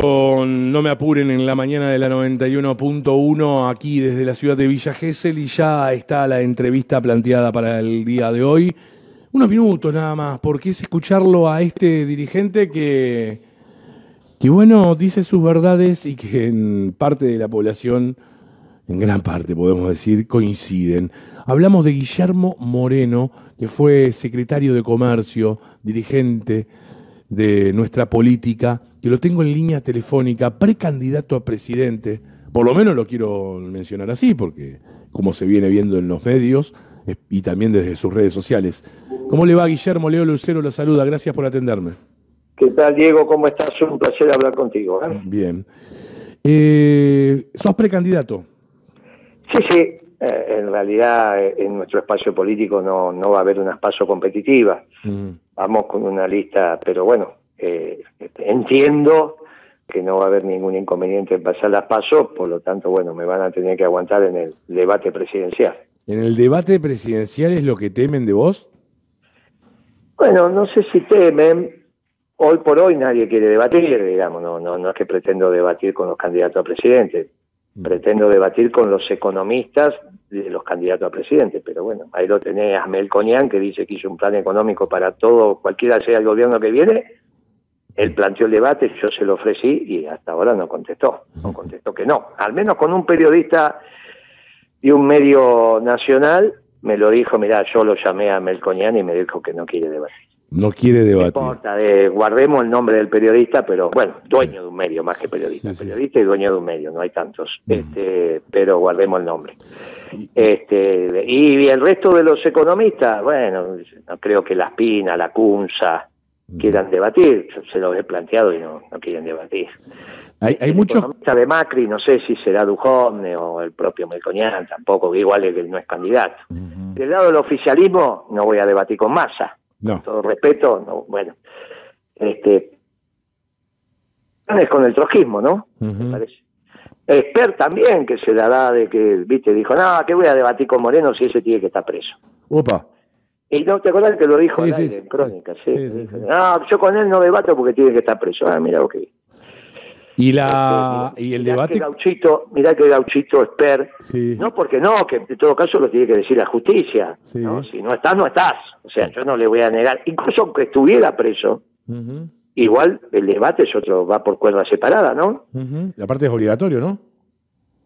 No me apuren en la mañana de la 91.1 aquí desde la ciudad de Villa Gesell y ya está la entrevista planteada para el día de hoy. Unos minutos nada más, porque es escucharlo a este dirigente que, que bueno, dice sus verdades y que en parte de la población, en gran parte podemos decir, coinciden. Hablamos de Guillermo Moreno, que fue secretario de Comercio, dirigente de nuestra política que lo tengo en línea telefónica, precandidato a presidente, por lo menos lo quiero mencionar así, porque como se viene viendo en los medios y también desde sus redes sociales. ¿Cómo le va, Guillermo? Leo Lucero lo saluda, gracias por atenderme. ¿Qué tal, Diego? ¿Cómo estás? Un placer hablar contigo. ¿eh? Bien. Eh, ¿Sos precandidato? Sí, sí. Eh, en realidad, en nuestro espacio político no, no va a haber una espacio competitiva. Mm. Vamos con una lista, pero bueno, eh, entiendo que no va a haber ningún inconveniente en pasar las pasos, por lo tanto, bueno, me van a tener que aguantar en el debate presidencial. ¿En el debate presidencial es lo que temen de vos? Bueno, no sé si temen. Hoy por hoy nadie quiere debatir, digamos, no, no, no es que pretendo debatir con los candidatos a presidente. Mm. Pretendo debatir con los economistas de los candidatos a presidente, pero bueno, ahí lo tenés a Mel Conian, que dice que hizo un plan económico para todo, cualquiera sea el gobierno que viene, él planteó el debate, yo se lo ofrecí y hasta ahora no contestó. No contestó que no. Al menos con un periodista de un medio nacional me lo dijo, mira, yo lo llamé a Melconian y me dijo que no quiere debatir. No quiere debatir. No importa, de, guardemos el nombre del periodista, pero bueno, dueño de un medio más que periodista. Periodista y dueño de un medio, no hay tantos. Este, pero guardemos el nombre. Este, y el resto de los economistas, bueno, no creo que la Espina, la Cunza, quieran debatir. Se lo he planteado y no, no quieren debatir. Hay, hay muchos. de Macri, no sé si será Dujovne o el propio Melconian, tampoco, igual es que no es candidato. Del lado del oficialismo, no voy a debatir con Massa. No. todo respeto, no, bueno. Este. Es con el trojismo, ¿no? Me parece. Esper también, que se la da de que, viste, dijo, no, que voy a debatir con Moreno si ese tiene que estar preso. Opa. Y no, ¿te acuerdas que lo dijo en Crónica? Sí, no, yo con él no debato porque tiene que estar preso. Ah, mira, ok. Y, la, este, y el debate. Que Gauchito, mirá que Gauchito es per. No, porque no, que en todo caso lo tiene que decir la justicia. ¿no? Si no estás, no estás. O sea, yo no le voy a negar. Incluso aunque estuviera preso, igual el debate es otro, va por cuerda separada, ¿no? La parte es obligatorio, ¿no?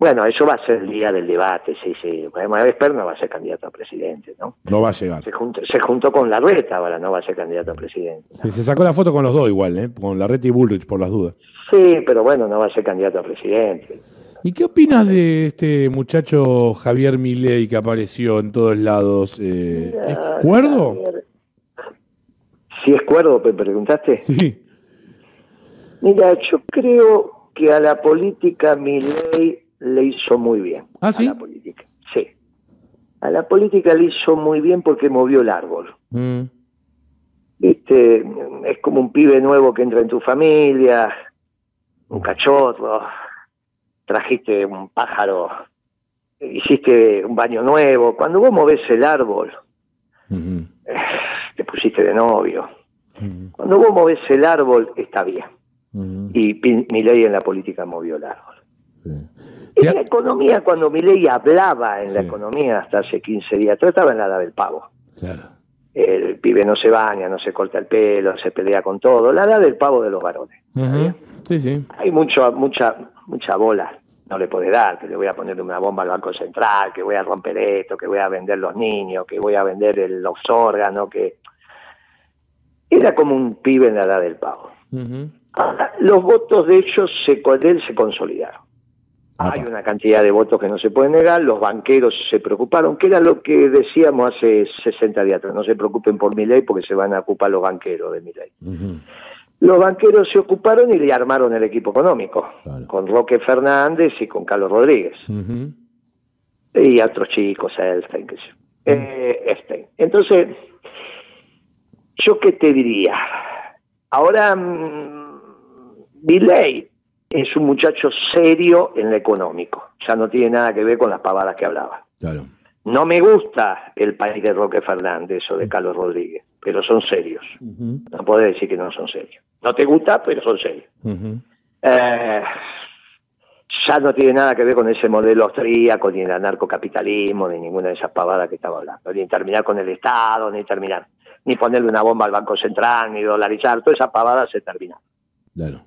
Bueno, eso va a ser el día del debate, sí, sí. Además, Esper no va a ser candidato a presidente, ¿no? No va a llegar. Se juntó, se juntó con Larreta ahora, no va a ser candidato a presidente. Sí, se sacó la foto con los dos igual, ¿eh? Con Larreta y Bullrich, por las dudas. Sí, pero bueno, no va a ser candidato a presidente. ¿Y qué opinas de este muchacho Javier Milei que apareció en todos lados? Eh, ¿Es cuerdo? Si es cuerdo, me preguntaste. Sí. Mira, yo creo que a la política Milei le hizo muy bien. ¿Ah, a la política. Sí. A la política le hizo muy bien porque movió el árbol. Mm. Viste, es como un pibe nuevo que entra en tu familia, un cachorro, trajiste un pájaro, hiciste un baño nuevo. Cuando vos movés el árbol, te pusiste de novio. Cuando vos movés el árbol, está bien. Y mi ley en la política movió el árbol. En la economía, cuando Milei hablaba en la economía hasta hace 15 días, trataba en la edad del pavo. El pibe no se baña, no se corta el pelo, se pelea con todo. La edad del pavo de los varones. Sí, sí. Hay mucho, mucha, mucha bola. No le puede dar, que le voy a poner una bomba al Banco Central, que voy a romper esto, que voy a vender los niños, que voy a vender los órganos, que... Era como un pibe en la edad del pavo. los votos de ellos, se, de él se consolidaron. Hay una cantidad de votos que no se pueden negar, los banqueros se preocuparon, que era lo que decíamos hace 60 días no se preocupen por mi ley porque se van a ocupar los banqueros de mi ley. Los banqueros se ocuparon y le armaron el equipo económico, con Roque Fernández y con Carlos Rodríguez. Y otros chicos, Elstein, que eh, Entonces, ¿yo qué te diría? Ahora, mm, mi ley es un muchacho serio en lo económico. Ya no tiene nada que ver con las pavadas que hablaba. Claro. No me gusta el país de Roque Fernández o de Carlos Rodríguez, pero son serios. No puedes decir que no son serios. No te gusta, pero son serios. Eh, ya no tiene nada que ver con ese modelo austríaco, ni el anarcocapitalismo, ni ninguna de esas pavadas que estaba hablando, ni terminar con el Estado, ni terminar, ni ponerle una bomba al Banco Central, ni dolarizar, toda esa pavada se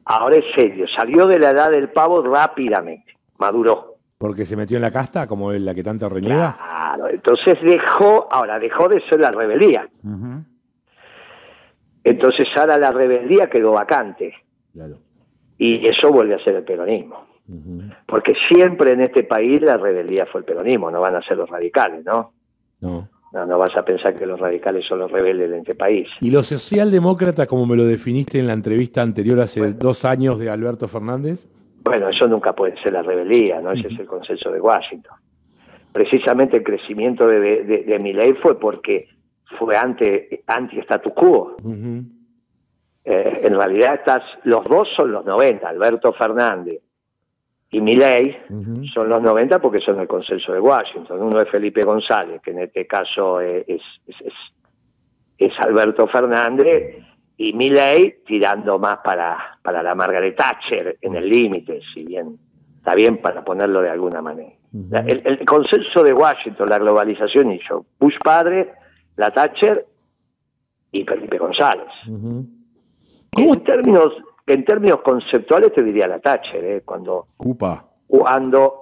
Ahora es serio, salió de la edad del pavo rápidamente, maduró. Porque se metió en la casta, como la que tanta reniega. Claro, entonces dejó, ahora dejó de ser la rebeldía. Entonces ahora la rebeldía quedó vacante. Y eso vuelve a ser el peronismo. Porque siempre en este país la rebeldía fue el peronismo, no van a ser los radicales, ¿no? No. No, no vas a pensar que los radicales son los rebeldes de este país. ¿Y los socialdemócratas, como me lo definiste en la entrevista anterior hace dos años de Alberto Fernández? Bueno, eso nunca puede ser la rebeldía, ¿no? Ese es el consenso de Washington. Precisamente el crecimiento de, de, de Milley fue porque fue anti status quo. Eh, en realidad estás, los dos son los 90, Alberto Fernández y Milei son los 90 porque son el consenso de Washington. Uno es Felipe González, que en este caso es, es, Alberto Fernández, y Milei tirando más para, para la Margaret Thatcher en el límite, si bien está bien para ponerlo de alguna manera. el, consenso de Washington, la globalización hizo Bush padre, la Thatcher y Felipe González. En términos en términos conceptuales te diría la Thatcher, ¿eh? cuando, cuando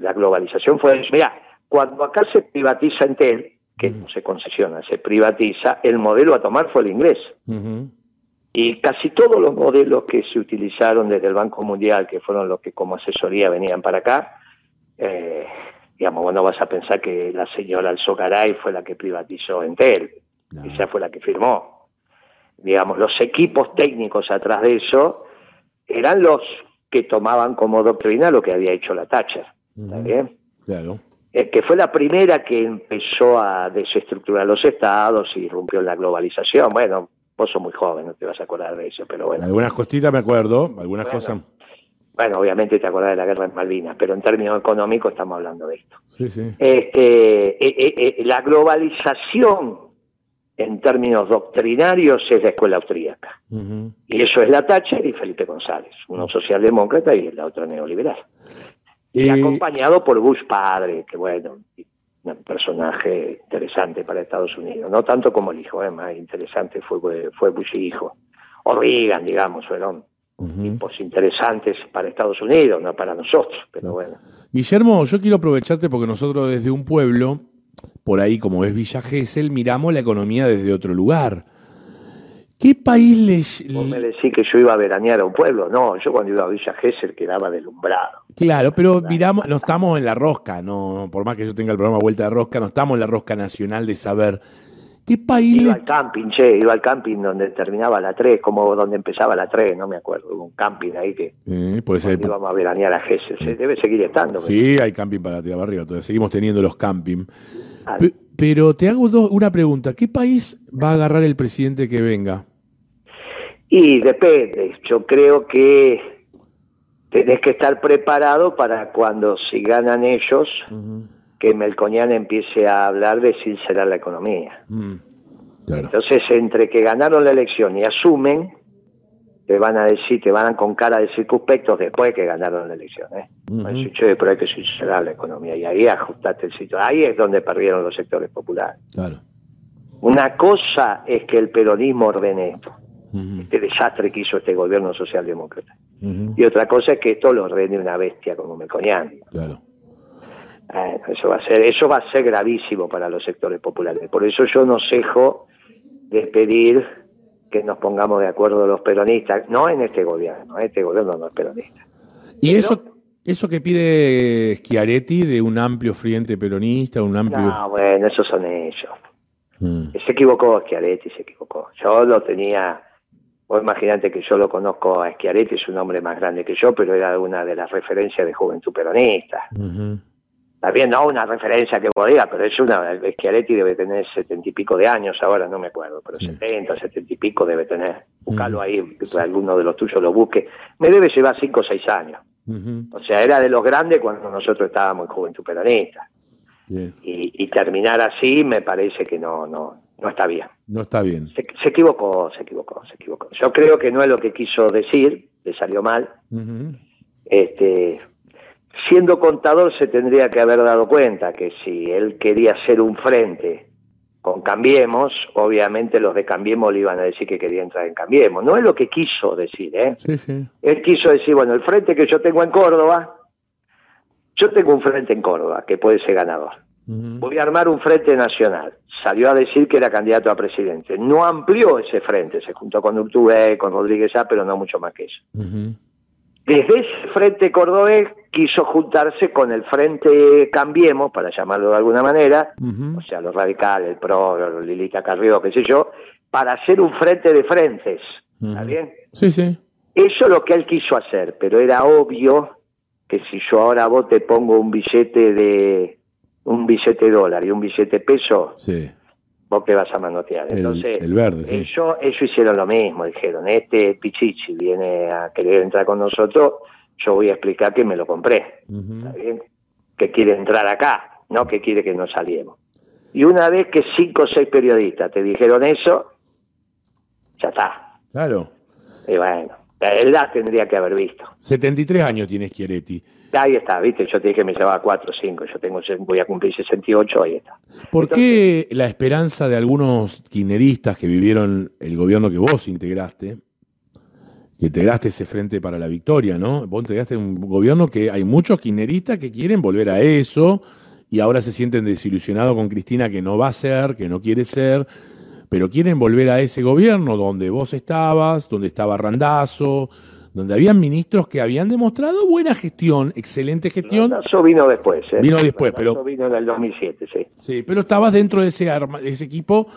la globalización fue, mira, cuando acá se privatiza Entel, que no se concesiona, se privatiza, el modelo a tomar fue el inglés. Y casi todos los modelos que se utilizaron desde el Banco Mundial, que fueron los que como asesoría venían para acá, eh, digamos, bueno, vas a pensar que la señora Alzogaray fue la que privatizó Entel, esa fue la que firmó digamos, los equipos técnicos atrás de eso eran los que tomaban como doctrina lo que había hecho la Thatcher. ¿Está bien? Claro. Eh, que fue la primera que empezó a desestructurar los estados y rompió la globalización. Bueno, vos sos muy joven, no te vas a acordar de eso, pero bueno. Algunas cositas me acuerdo, algunas cosas. Bueno, obviamente te acordás de la guerra en Malvinas, pero en términos económicos estamos hablando de esto. Sí, sí. Este, eh, eh, la globalización en términos doctrinarios es la escuela austríaca. Y eso es la Thatcher y Felipe González, uno socialdemócrata y la otra neoliberal. Y acompañado por Bush padre, que bueno, un personaje interesante para Estados Unidos, no tanto como el hijo, ¿eh? más interesante fue, fue Bush hijo, o Reagan, digamos, fueron tipos interesantes para Estados Unidos, no para nosotros, pero bueno. Guillermo, yo quiero aprovecharte porque nosotros desde un pueblo por ahí, como es Villa Gesell, miramos la economía desde otro lugar. ¿Qué país les...? Vos me decís que yo iba a veranear a un pueblo. No, yo cuando iba a Villa Gesell quedaba deslumbrado. Claro, pero miramos, no estamos en la rosca, no por más que yo tenga el programa Vuelta de Rosca, no estamos en la rosca nacional de saber ¿Qué país Iba al camping, che, iba al camping donde terminaba la 3, como donde empezaba la 3, no me acuerdo, un camping ahí que eh, puede ser. íbamos a veranear a Gesell, se debe seguir estando. Sí, hay camping para tirar arriba, todavía seguimos teniendo los camping. Pero te hago una pregunta, ¿qué país va a agarrar el presidente que venga? Y depende, yo creo que tenés que estar preparado para cuando si ganan ellos que Melconian empiece a hablar de sincerar la economía. Mm, Entonces, entre que ganaron la elección y asumen, te van a decir, te van con cara de circunspectos después que ganaron la elección. ¿eh? pero hay que sincerar la economía y ahí ajustaste el sitio. Ahí es donde perdieron los sectores populares. Claro. Una cosa es que el peronismo ordene esto, este desastre que hizo este gobierno socialdemócrata. Y otra cosa es que esto lo ordene una bestia como Melconian. Claro. Eh, eso va a ser, eso va a ser gravísimo para los sectores populares. Por eso yo no cejo de pedir que nos pongamos de acuerdo los peronistas, no en este gobierno, este gobierno no es peronista. ¿Y eso eso que pide Schiaretti de un amplio frente peronista, un amplio... No, bueno, esos son ellos. Mm. Se equivocó Schiaretti, se equivocó. Yo lo tenía, vos imaginate que yo lo conozco a Schiaretti, es un hombre más grande que yo, pero era una de las referencias de juventud peronista. También no una referencia que podía, pero es una. Schiaretti debe tener setenta y pico de años ahora, no me acuerdo, pero setenta, setenta y pico debe tener. Buscalo ahí, que alguno de los tuyos lo busque. Me debe llevar cinco o seis años. O sea, era de los grandes cuando nosotros estábamos en Juventud Peronista. y, terminar así me parece que no, no, no está bien. No está bien. Se, equivocó, se equivocó, se equivocó. Yo creo que no es lo que quiso decir, le salió mal. Este, siendo contador se tendría que haber dado cuenta que si él quería ser un frente con Cambiemos, obviamente los de Cambiemos le iban a decir que quería entrar en Cambiemos. No es lo que quiso decir, ¿eh? Sí, sí. Él quiso decir, bueno, el frente que yo tengo en Córdoba, yo tengo un frente en Córdoba que puede ser ganador. Voy a armar un frente nacional. Salió a decir que era candidato a presidente. No amplió ese frente, se juntó con Urtubey, con Rodríguez A, pero no mucho más que eso. Desde ese frente cordobés quiso juntarse con el frente Cambiemos, para llamarlo de alguna manera, o sea, los radicales, el PRO, los Lilita Carrió, qué sé yo, para hacer un frente de frentes. ¿Está bien? Sí, sí. Eso es lo que él quiso hacer, pero era obvio que si yo ahora vos te pongo un billete de un billete dólar y un billete peso, sí. Vos te vas a manotear. Entonces, el verde, ellos, ellos hicieron lo mismo, dijeron, este Pichichi viene a querer entrar con nosotros, yo voy a explicar que me lo compré, ¿está bien? Que quiere entrar acá, no que quiere que nos saliemos. Y una vez que cinco o seis periodistas te dijeron eso, ya está. Claro. Y bueno, él la tendría que haber visto. 73 años tiene Schiaretti. Ahí está, viste, yo te dije que me llevaba 4 o 5, yo tengo, voy a cumplir 68, ahí está. ¿Por qué la esperanza de algunos kirchneristas que vivieron el gobierno que vos integraste, que integraste ese Frente para la Victoria, ¿no? Vos integraste un gobierno que hay muchos kirchneristas que quieren volver a eso y ahora se sienten desilusionados con Cristina que no va a ser, que no quiere ser pero quieren volver a ese gobierno donde vos estabas, donde estaba Randazo, donde habían ministros que habían demostrado buena gestión, excelente gestión. Randazo vino después, ¿eh? Vino después, pero... vino en el 2007, sí. Sí, pero estabas dentro de ese, ese equipo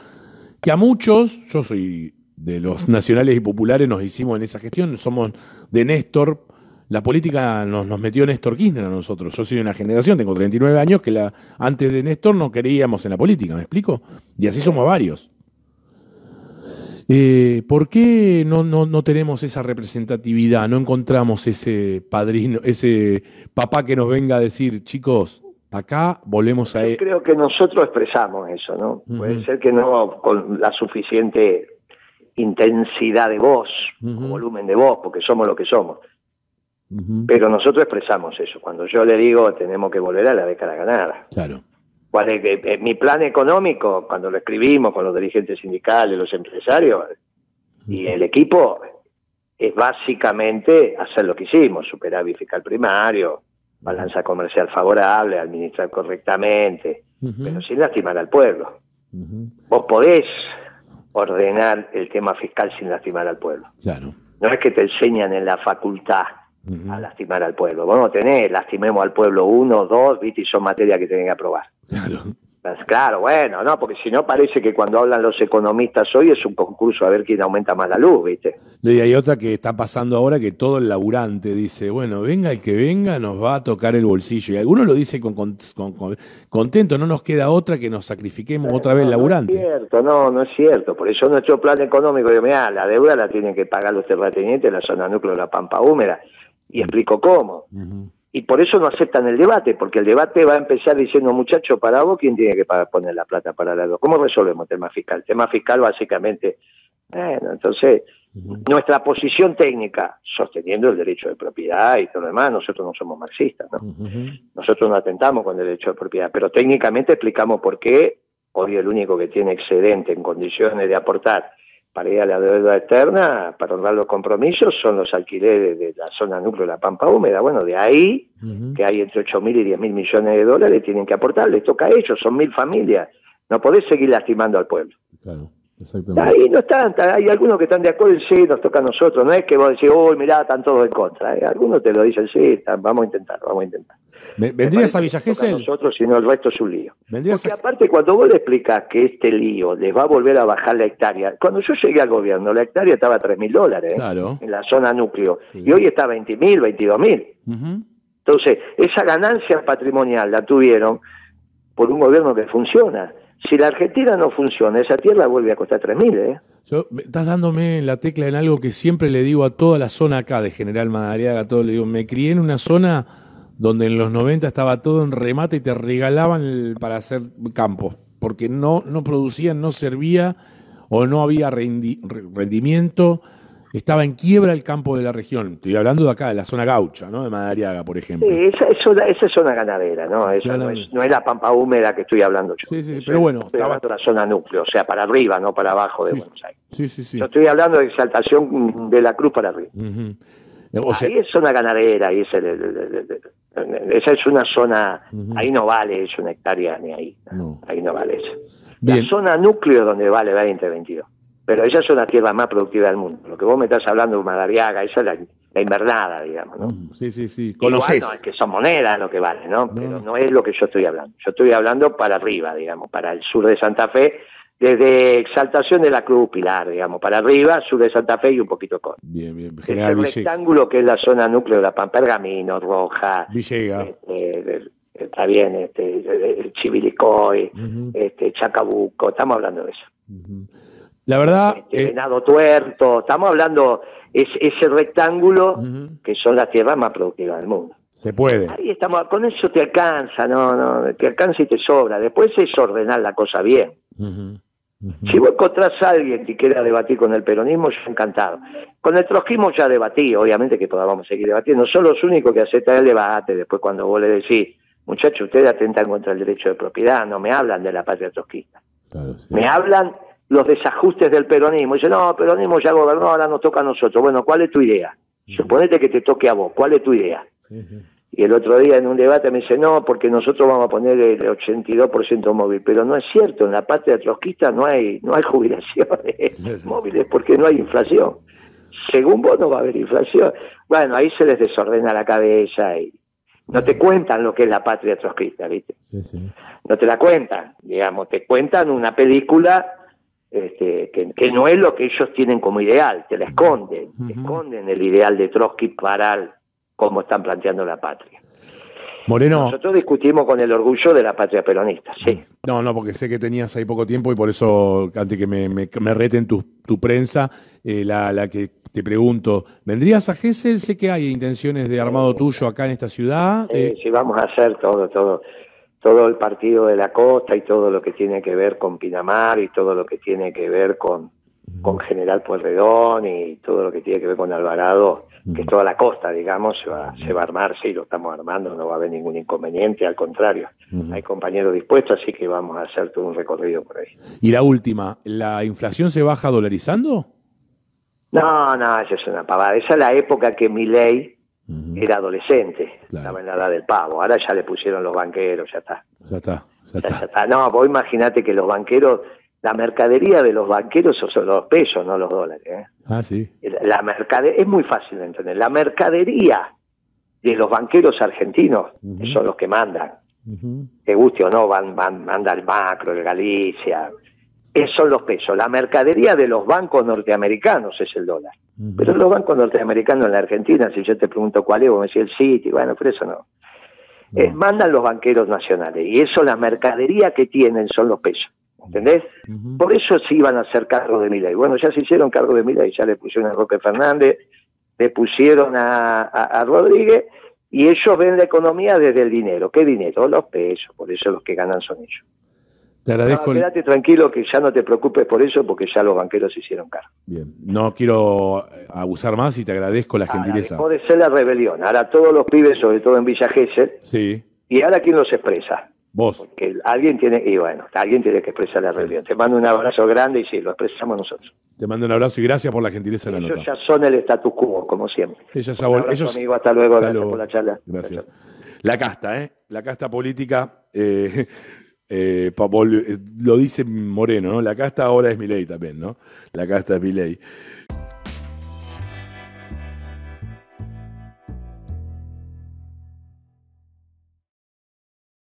que a muchos, yo soy de los nacionales y populares, nos hicimos en esa gestión, somos de Néstor, la política nos, nos, metió Néstor Kirchner a nosotros. Yo soy de una generación, tengo 39 años, que la, antes de Néstor no queríamos en la política, ¿me explico? Y así somos varios. Eh, ¿Por qué no, no, no, tenemos esa representatividad? No encontramos ese padrino, ese papá que nos venga a decir, chicos, acá volvemos a... Yo e-". creo que nosotros expresamos eso, ¿no? Puede ser que no con la suficiente intensidad de voz, volumen de voz, porque somos lo que somos. Pero nosotros expresamos eso. Cuando yo le digo tenemos que volver a la década ganada. Claro cuál es eh, mi plan económico, cuando lo escribimos con los dirigentes sindicales, los empresarios y el equipo, es básicamente hacer lo que hicimos, superávit fiscal primario, balanza comercial favorable, administrar correctamente, pero sin lastimar al pueblo. Vos podés ordenar el tema fiscal sin lastimar al pueblo. Claro. No es que te enseñan en la facultad a lastimar al pueblo. Vos no tenés, lastimemos al pueblo uno, dos, viste, y son materias que tienen que aprobar. Claro. Pues claro, bueno, no, porque si no parece que cuando hablan los economistas hoy es un concurso a ver quién aumenta más la luz, ¿viste? Y hay otra que está pasando ahora que todo el laburante dice, bueno, venga el que venga, nos va a tocar el bolsillo. Y algunos lo dicen con, contento, no nos queda otra que nos sacrifiquemos otra vez el laburante. No es cierto, no, no es cierto. Por eso nuestro plan económico, yo, mira, la deuda la tienen que pagar los terratenientes en la zona núcleo de la Pampa Húmeda. Y explico cómo y por eso no aceptan el debate, porque el debate va a empezar diciendo, muchacho, para vos, ¿quién tiene que poner la plata para la dos? ¿Cómo resolvemos el tema fiscal? El tema fiscal básicamente, bueno, entonces, nuestra posición técnica, sosteniendo el derecho de propiedad y todo lo demás, nosotros no somos marxistas, ¿no? Nosotros no atentamos con el derecho de propiedad, pero técnicamente explicamos por qué hoy el único que tiene excedente en condiciones de aportar para ir a la deuda externa, para honrar los compromisos, son los alquileres de la zona núcleo de la Pampa Húmeda. Bueno, de ahí, que hay entre 8 mil y 10 mil millones de dólares, tienen que aportar, les toca a ellos, son mil familias. No podés seguir lastimando al pueblo. Claro. Exactamente. Ahí no están, hay algunos que están de acuerdo, sí, nos toca a nosotros, no es que vos decís, uy, mirá, están todos en contra. ¿eh? Algunos te lo dicen, sí, vamos a intentar, vamos a intentar. ¿Vendrías a Villa Gesell? nosotros, sino el resto es un lío. Porque aparte, cuando vos le explicas que este lío les va a volver a bajar la hectárea, cuando yo llegué al gobierno, la hectárea estaba a 3 mil dólares ¿eh? en la zona núcleo, y hoy está a 20 mil, 22 mil. Entonces, esa ganancia patrimonial la tuvieron por un gobierno que funciona. Si la Argentina no funciona, esa tierra vuelve a costar 3.000, ¿eh? estás dándome la tecla en algo que siempre le digo a toda la zona acá de General Madariaga, todo le digo, me crié en una zona donde en los 90 estaba todo en remate y te regalaban el- para hacer campo, porque no, no producían, no servía o no había rendi- re- rendimiento. Estaba en quiebra el campo de la región. Estoy hablando de acá, de la zona gaucha, ¿no? De Madariaga, por ejemplo. Sí, esa, es una- esa es zona ganadera, ¿no? Esa no es, no es la pampa húmeda que estoy hablando yo. Sí, sí, pero bueno, Estoy estaba- hablando de la zona núcleo, o sea, para arriba, no para abajo de Sí. Buenos Aires. Sí, sí, sí. Yo estoy hablando de exaltación de la cruz para arriba. O sea, ahí es zona ganadera, ahí es el- el- el- el- el- esa es una zona, ahí no vale es una hectárea ni ahí, no. ahí no vale eso. Bien. La zona núcleo donde vale 20, 22. Pero esa es la tierra más productiva del mundo. Lo que vos me estás hablando de Madariaga, esa es la, la invernada, digamos, ¿no? Sí, sí, sí. Igual Conocés. no, es que son monedas lo que vale, ¿no? No. Pero no es lo que yo estoy hablando. Yo estoy hablando para arriba, digamos, para el sur de Santa Fe, desde Exaltación de la Cruz Pilar, digamos, para arriba, sur de Santa Fe y un poquito con. Bien, bien. General Ville- rectángulo que es la zona núcleo de la Pampa, Pergamino, Roja, Villega. este, el- está bien, este, el- el Chivilcoy, Ujú, este, Chacabuco, estamos hablando de eso. La verdad, Este, eh, Venado Tuerto, estamos hablando es, ese rectángulo que son las tierras más productivas del mundo. se puede. Ahí estamos, con eso te alcanza, no, no, te alcanza y te sobra. Después es ordenar la cosa bien. Si vos encontrás a alguien que quiera debatir con el peronismo, yo encantado. Con el trotskismo ya debatí, obviamente que podamos seguir debatiendo. Son los únicos que aceptan el debate. Después cuando vos le decís, muchachos, ustedes atentan contra el derecho de propiedad, no me hablan de la patria trotskista. Claro, sí. Me hablan los desajustes del peronismo. Dicen, no, el peronismo ya gobernó, ahora nos toca a nosotros. Bueno, ¿cuál es tu idea? Suponete que te toque a vos, ¿cuál es tu idea? Sí, sí. Y el otro día en un debate me dice, no, porque nosotros vamos a poner el 82% móvil. Pero no es cierto, en la patria trotskista no hay, no hay jubilaciones móviles porque no hay inflación. Según vos no va a haber inflación. Bueno, ahí se les desordena la cabeza y no te cuentan lo que es la patria trotskista, ¿viste? Sí, sí. No te la cuentan, digamos, te cuentan una película este, que, que no es lo que ellos tienen como ideal, te la esconden, te esconden el ideal de Trotsky para cómo están planteando la patria. Moreno, Nosotros discutimos con el orgullo de la patria peronista, sí. no, no, porque sé que tenías ahí poco tiempo y por eso, antes que me, me, me reten tu, tu prensa, eh, la, la que te pregunto, ¿vendrías a Gessel? Sé que hay intenciones de armado tuyo acá en esta ciudad. Eh, eh, si vamos a hacer todo, todo, todo el partido de la costa y todo lo que tiene que ver con Pinamar y todo lo que tiene que ver con, con General Pueyrredón y todo lo que tiene que ver con Alvarado, que toda la costa, digamos, se va, se va a armar, sí, lo estamos armando, no va a haber ningún inconveniente, al contrario, hay compañeros dispuestos, así que vamos a hacer todo un recorrido por ahí. Y la última, ¿la inflación se baja dolarizando? No, no, esa es una pavada, esa es la época que mi ley era adolescente, Claro. estaba en la edad del pavo, ahora ya le pusieron los banqueros, ya está. Ya está, ya Ya, ya está. está. No, vos imaginate que los banqueros, la mercadería de los banqueros son los pesos, no los dólares. ¿eh? Ah, sí. La mercade es muy fácil de entender. La mercadería de los banqueros argentinos que son los que mandan, Ujú. te guste o no, van, van, manda el macro, el Galicia, esos son los pesos. La mercadería de los bancos norteamericanos es el dólar. Pero los bancos norteamericanos en la Argentina, si yo te pregunto cuál es, vos me decís el City, bueno, pero eso no. Eh, No. mandan los banqueros nacionales y eso, la mercadería que tienen son los pesos. ¿Entendés? Por eso se iban a hacer cargo de Milei. Bueno, ya se hicieron cargo de Milei, ya le pusieron a Roque Fernández, le pusieron a, a- a Rodríguez y ellos ven la economía desde el dinero. ¿Qué dinero? Los pesos, por eso los que ganan son ellos. Te No, agradezco. el- quédate tranquilo que ya no te preocupes por eso porque ya los banqueros se hicieron cargo. Bien, no quiero eh, abusar más y te agradezco la Ahora, gentileza. dejó de ser la rebelión. Ahora todos los pibes, sobre todo en Villa Gesell, Sí, y ahora quién los expresa. Vos. Que alguien tiene, y bueno, alguien tiene que expresar la rebelión. Te mando un abrazo grande y sí, lo expresamos nosotros. Te mando un abrazo y gracias por la gentileza de la Ellos nota. ya son el status quo, como siempre. Ellos Un abrazo, ellos- amigo, hasta luego, Hasta gracias luego. por la charla. Gracias. La casta, ¿eh? La casta política, eh, eh, eh, lo dice Moreno, ¿no? La casta ahora es mi ley también, ¿no? La casta es mi ley.